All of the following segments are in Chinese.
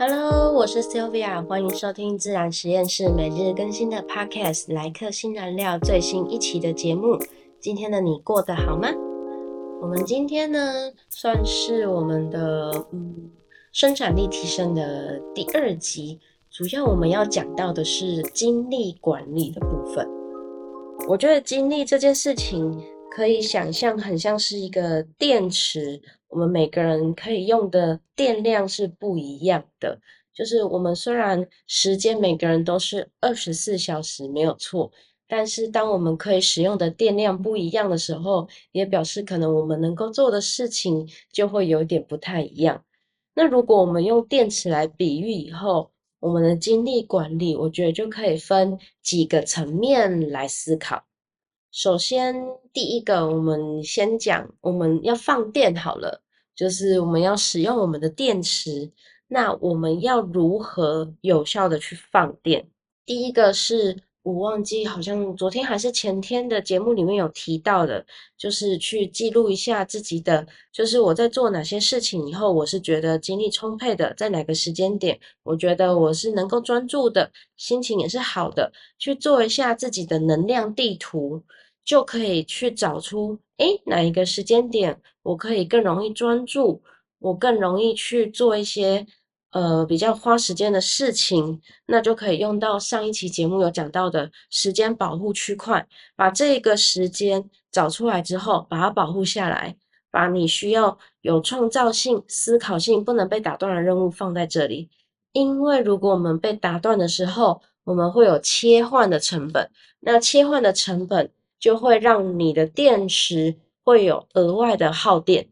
Hello，我是 Sylvia，欢迎收听自然实验室每日更新的 Podcast 来客新燃料最新一期的节目。今天的你过得好吗？我们今天呢，算是我们的嗯生产力提升的第二集，主要我们要讲到的是精力管理的部分。我觉得精力这件事情，可以想象很像是一个电池。我们每个人可以用的电量是不一样的，就是我们虽然时间每个人都是二十四小时没有错，但是当我们可以使用的电量不一样的时候，也表示可能我们能够做的事情就会有点不太一样。那如果我们用电池来比喻以后，我们的精力管理，我觉得就可以分几个层面来思考。首先，第一个，我们先讲我们要放电好了，就是我们要使用我们的电池。那我们要如何有效的去放电？第一个是。我忘记，好像昨天还是前天的节目里面有提到的，就是去记录一下自己的，就是我在做哪些事情以后，我是觉得精力充沛的，在哪个时间点，我觉得我是能够专注的，心情也是好的，去做一下自己的能量地图，就可以去找出，诶，哪一个时间点我可以更容易专注，我更容易去做一些。呃，比较花时间的事情，那就可以用到上一期节目有讲到的时间保护区块，把这个时间找出来之后，把它保护下来，把你需要有创造性、思考性、不能被打断的任务放在这里。因为如果我们被打断的时候，我们会有切换的成本，那切换的成本就会让你的电池会有额外的耗电。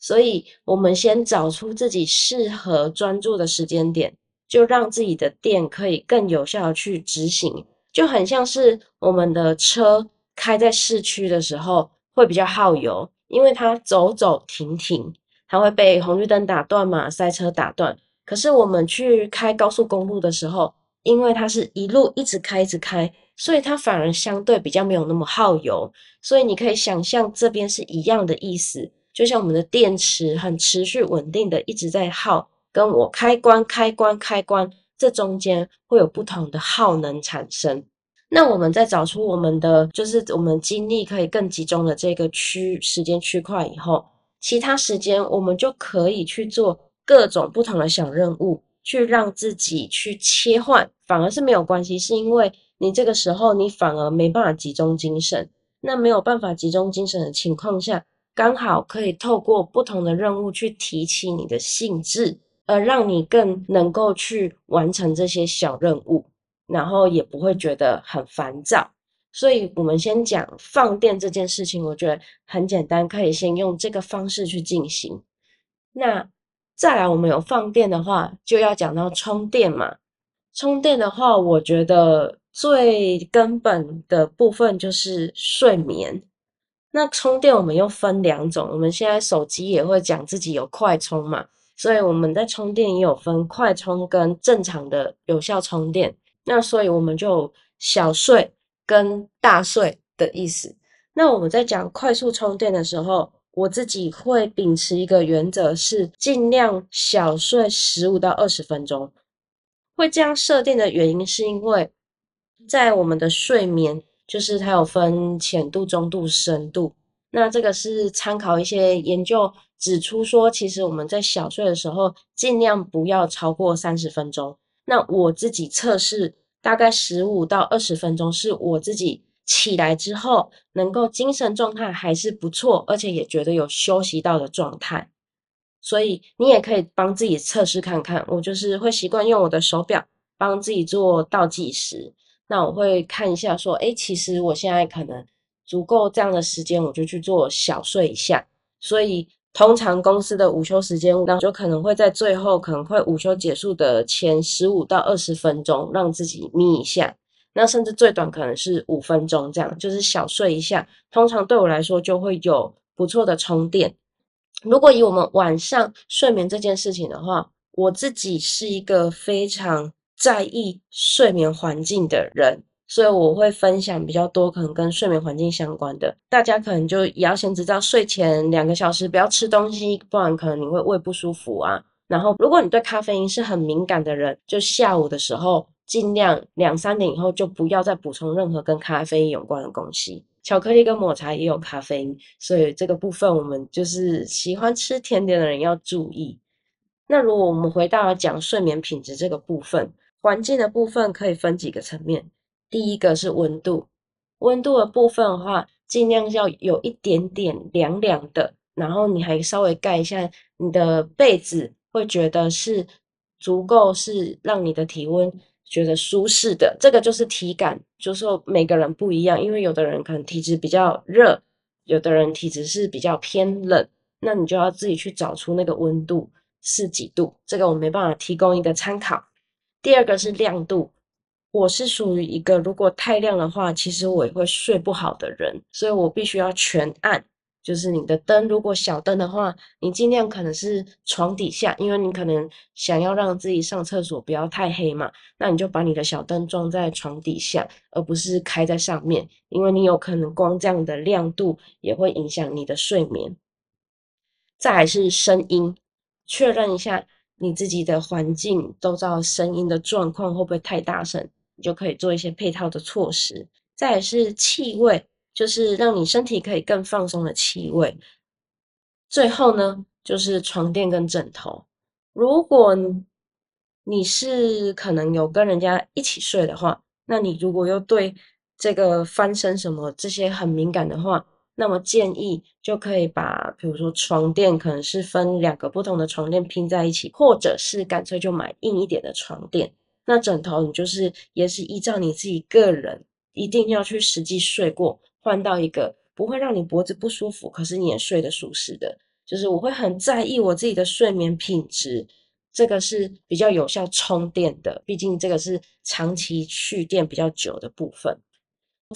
所以，我们先找出自己适合专注的时间点，就让自己的电可以更有效的去执行。就很像是我们的车开在市区的时候会比较耗油，因为它走走停停，它会被红绿灯打断嘛，塞车打断。可是我们去开高速公路的时候，因为它是一路一直开一直开，所以它反而相对比较没有那么耗油。所以你可以想象这边是一样的意思。就像我们的电池很持续稳定的一直在耗，跟我开关开关开关这中间会有不同的耗能产生。那我们在找出我们的就是我们精力可以更集中的这个区时间区块以后，其他时间我们就可以去做各种不同的小任务，去让自己去切换，反而是没有关系，是因为你这个时候你反而没办法集中精神。那没有办法集中精神的情况下。刚好可以透过不同的任务去提起你的兴致，而让你更能够去完成这些小任务，然后也不会觉得很烦躁。所以，我们先讲放电这件事情，我觉得很简单，可以先用这个方式去进行。那再来，我们有放电的话，就要讲到充电嘛。充电的话，我觉得最根本的部分就是睡眠。那充电我们又分两种，我们现在手机也会讲自己有快充嘛，所以我们在充电也有分快充跟正常的有效充电。那所以我们就小睡跟大睡的意思。那我们在讲快速充电的时候，我自己会秉持一个原则，是尽量小睡十五到二十分钟。会这样设定的原因，是因为在我们的睡眠。就是它有分浅度、中度、深度。那这个是参考一些研究指出说，其实我们在小睡的时候，尽量不要超过三十分钟。那我自己测试，大概十五到二十分钟，是我自己起来之后，能够精神状态还是不错，而且也觉得有休息到的状态。所以你也可以帮自己测试看看。我就是会习惯用我的手表帮自己做倒计时。那我会看一下，说，哎，其实我现在可能足够这样的时间，我就去做小睡一下。所以通常公司的午休时间，那就可能会在最后，可能会午休结束的前十五到二十分钟，让自己眯一下。那甚至最短可能是五分钟，这样就是小睡一下。通常对我来说就会有不错的充电。如果以我们晚上睡眠这件事情的话，我自己是一个非常。在意睡眠环境的人，所以我会分享比较多可能跟睡眠环境相关的。大家可能就也要先知道，睡前两个小时不要吃东西，不然可能你会胃不舒服啊，然后，如果你对咖啡因是很敏感的人，就下午的时候尽量两三点以后就不要再补充任何跟咖啡有关的东西。巧克力跟抹茶也有咖啡因，所以这个部分我们就是喜欢吃甜点的人要注意。那如果我们回到讲睡眠品质这个部分，环境的部分可以分几个层面。第一个是温度，温度的部分的话，尽量要有一点点凉凉的，然后你还稍微盖一下你的被子。会觉得是足够，是让你的体温觉得舒适的。这个就是体感，就是说每个人不一样，因为有的人可能体质比较热，有的人体质是比较偏冷，那你就要自己去找出那个温度是几度。这个我没办法提供一个参考。第二个是亮度，我是属于一个如果太亮的话，其实我也会睡不好的人，所以我必须要全暗。就是你的灯，如果小灯的话，你尽量可能是床底下，因为你可能想要让自己上厕所不要太黑嘛，那你就把你的小灯装在床底下，而不是开在上面，因为你有可能光这样的亮度也会影响你的睡眠。再来是声音，确认一下你自己的环境都知道声音的状况会不会太大声，你就可以做一些配套的措施。再来是气味。就是让你身体可以更放松的气味。最后呢，就是床垫跟枕头。如果你是可能有跟人家一起睡的话，那你如果又对这个翻身什么这些很敏感的话，那么建议就可以把，比如说床垫可能是分两个不同的床垫拼在一起，或者是干脆就买硬一点的床垫。那枕头你就是也是依照你自己个人，一定要去实际睡过。换到一个不会让你脖子不舒服，可是你也睡得舒适的，就是我会很在意我自己的睡眠品质，这个是比较有效充电的，毕竟这个是长期蓄电比较久的部分。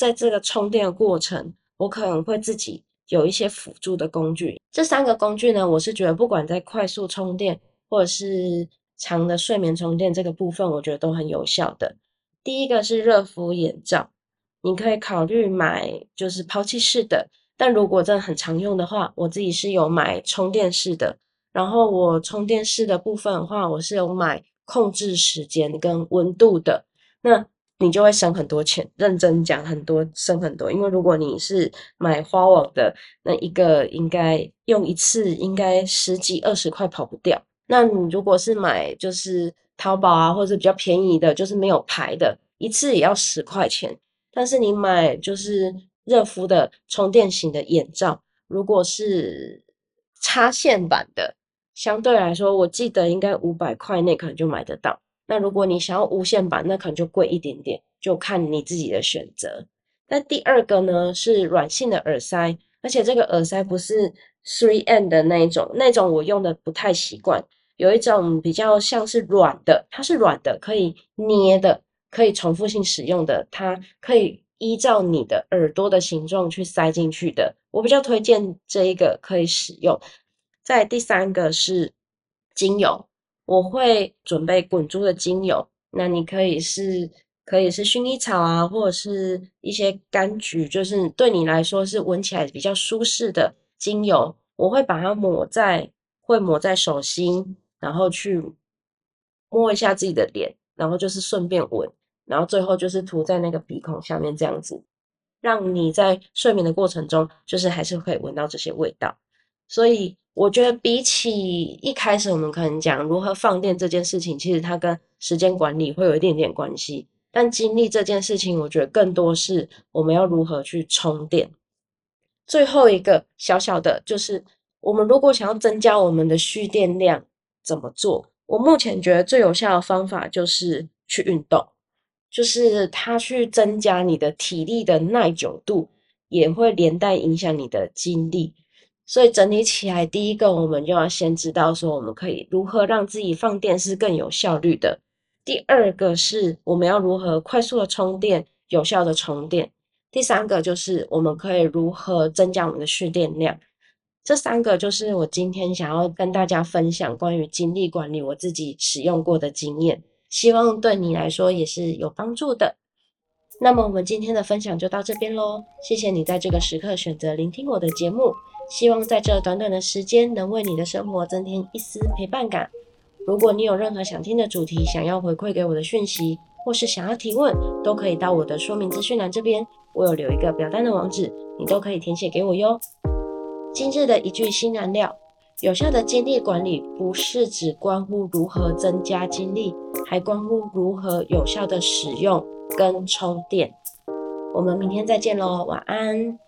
在这个充电的过程，我可能会自己有一些辅助的工具。这三个工具呢，我是觉得不管在快速充电或者是长的睡眠充电这个部分，我觉得都很有效的。第一个是热敷眼罩。你可以考虑买就是抛弃式的，但如果真的很常用的话，我自己是有买充电式的。然后我充电式的部分的话，我是有买控制时间跟温度的。那你就会省很多钱，认真讲很多省很多。因为如果你是买花网的，那一个应该用一次应该十几二十块跑不掉。那你如果是买就是淘宝啊，或者比较便宜的，就是没有牌的，一次也要十块钱。但是你买就是热敷的充电型的眼罩，如果是插线版的，相对来说，我记得应该五百块内可能就买得到。那如果你想要无线版，那可能就贵一点点，就看你自己的选择。那第二个呢是软性的耳塞，而且这个耳塞不是 three N 的那一种，那种我用的不太习惯。有一种比较像是软的，它是软的，可以捏的。可以重复性使用的，它可以依照你的耳朵的形状去塞进去的。我比较推荐这一个可以使用。在第三个是精油，我会准备滚珠的精油。那你可以是可以是薰衣草啊，或者是一些柑橘，就是对你来说是闻起来比较舒适的精油。我会把它抹在，会抹在手心，然后去摸一下自己的脸，然后就是顺便闻。然后最后就是涂在那个鼻孔下面，这样子，让你在睡眠的过程中，就是还是可以闻到这些味道。所以我觉得比起一开始我们可能讲如何放电这件事情，其实它跟时间管理会有一点点关系。但经历这件事情，我觉得更多是我们要如何去充电。最后一个小小的，就是我们如果想要增加我们的蓄电量，怎么做？我目前觉得最有效的方法就是去运动。就是它去增加你的体力的耐久度，也会连带影响你的精力。所以整理起来，第一个我们就要先知道说，我们可以如何让自己放电是更有效率的。第二个是我们要如何快速的充电，有效的充电。第三个就是我们可以如何增加我们的蓄电量。这三个就是我今天想要跟大家分享关于精力管理我自己使用过的经验。希望对你来说也是有帮助的。那么我们今天的分享就到这边喽，谢谢你在这个时刻选择聆听我的节目。希望在这短短的时间能为你的生活增添一丝陪伴感。如果你有任何想听的主题，想要回馈给我的讯息，或是想要提问，都可以到我的说明资讯栏这边，我有留一个表单的网址，你都可以填写给我哟。今日的一句新燃料：有效的精力管理不是只关乎如何增加精力，还关乎如何有效的使用跟充电。我们明天再见喽，晚安。